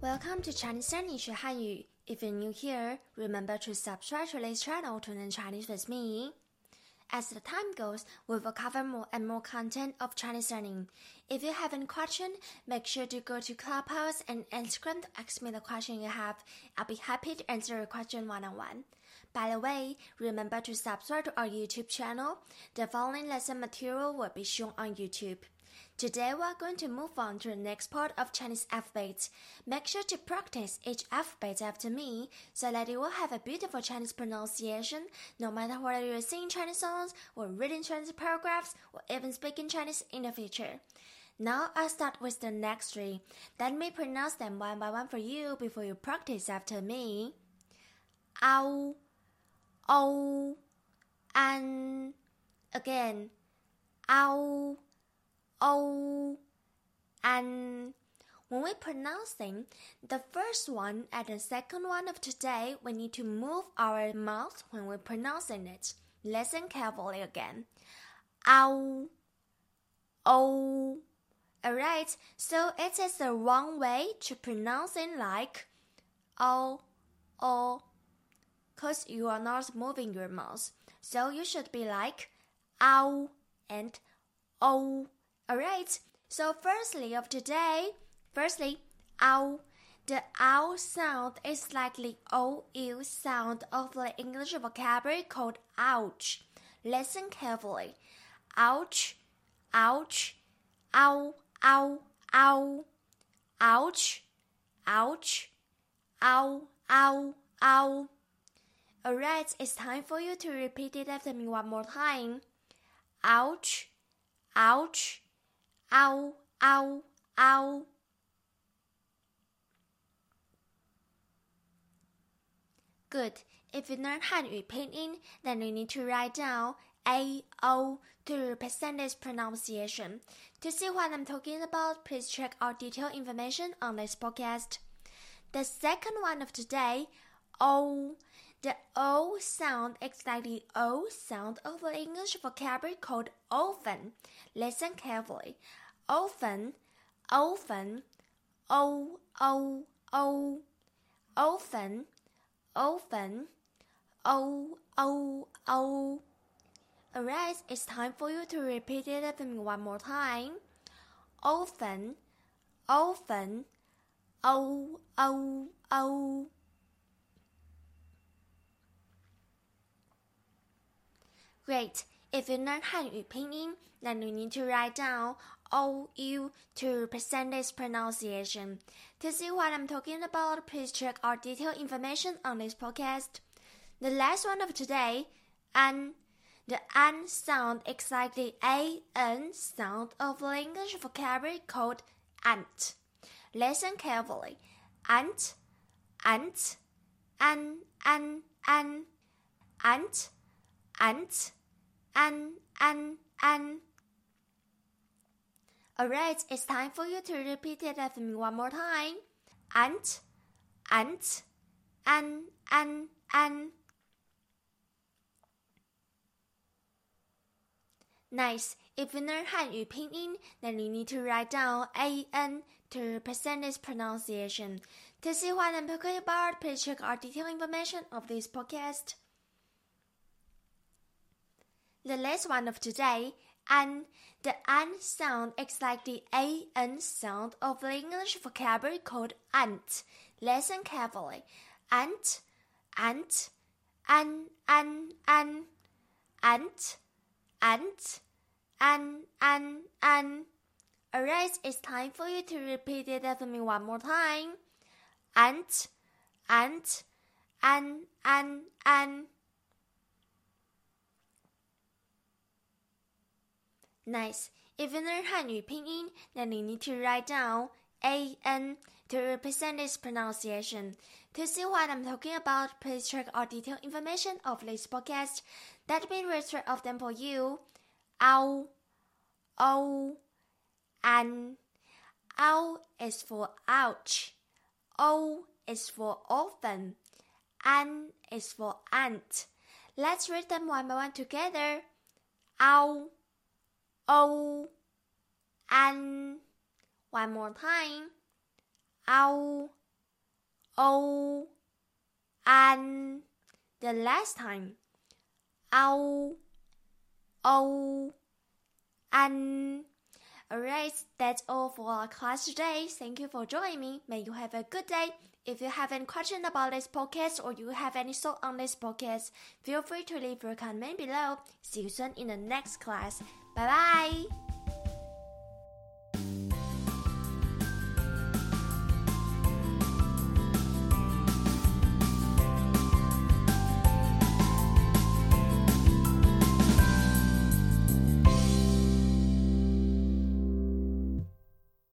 Welcome to Chinese Learning 学汉语. If you're new here, remember to subscribe to this channel to learn Chinese with me. As the time goes, we will cover more and more content of Chinese learning. If you have any question, make sure to go to Clubhouse and Instagram to ask me the question you have. I'll be happy to answer your question one on one. By the way, remember to subscribe to our YouTube channel. The following lesson material will be shown on YouTube. Today we are going to move on to the next part of Chinese alphabet. Make sure to practice each alphabet after me so that you will have a beautiful Chinese pronunciation no matter whether you're singing Chinese songs or reading Chinese paragraphs or even speaking Chinese in the future. Now I'll start with the next three. Let me pronounce them one by one for you before you practice after me. Ow, o, an. Again, ow o, and when we pronounce them, the first one and the second one of today, we need to move our mouth when we're pronouncing it. Listen carefully again. Ow, o. Alright, so it is the wrong way to pronounce it like o, o, cause you are not moving your mouth. So you should be like ow and o. Alright, so firstly of today, firstly, ow. The ow sound is like the OU sound of the English vocabulary called ouch. Listen carefully. Ouch, ouch, ow, ow, ow. Ouch, ouch, ow, ow, ow. Alright, it's time for you to repeat it after me one more time. Ouch, ouch. Ow, ow, ow. Good. If you learn Hanyu pinyin, then you need to write down A O to represent its pronunciation. To see what I'm talking about, please check our detailed information on this podcast. The second one of today, O. The O sound is like the O sound of the English vocabulary called often. Listen carefully. Often, often, o, o, o. Often, often, o, o, o. Alright, it's time for you to repeat it after me one more time. Often, often, o, o, o. Great. If you learn Hanyu pinyin, then you need to write down OU to represent its pronunciation. To see what I'm talking about, please check our detailed information on this podcast. The last one of today, an. The an sound is like the an sound of the English vocabulary called ant. Listen carefully. Ant, ant, an, an, an, ant, ant, an, an, an. Alright, it's time for you to repeat it after me one more time. Ant, ant, an, an, an. Nice. If you learn Hanyu pinyin, then you need to write down a n to represent its pronunciation. To see what I'm talking about, please check our detailed information of this podcast. The last one of today, an. The an sound is like the an sound of the English vocabulary called ant. Listen carefully. Ant, ant, an, an, an, ant, ant, an, an, an. Alright, it's time for you to repeat it after me one more time. Ant, ant, an, an, an. Nice. If you learn Hanyu pinyin, then you need to write down a n to represent its pronunciation. To see what I'm talking about, please check our detailed information of this podcast. Let me read three of them for you. Ow, o, an. Ow is for ouch. O is for often. An is for ant. Let's read them one by one together. Ow, Oh, o, an. One more time. Ow, oh, o an. The last time, o o oh, an. Alright, that's all for our class today. Thank you for joining me. May you have a good day. If you have any question about this podcast or you have any thought on this podcast, feel free to leave your comment below. See you soon in the next class. Bye bye.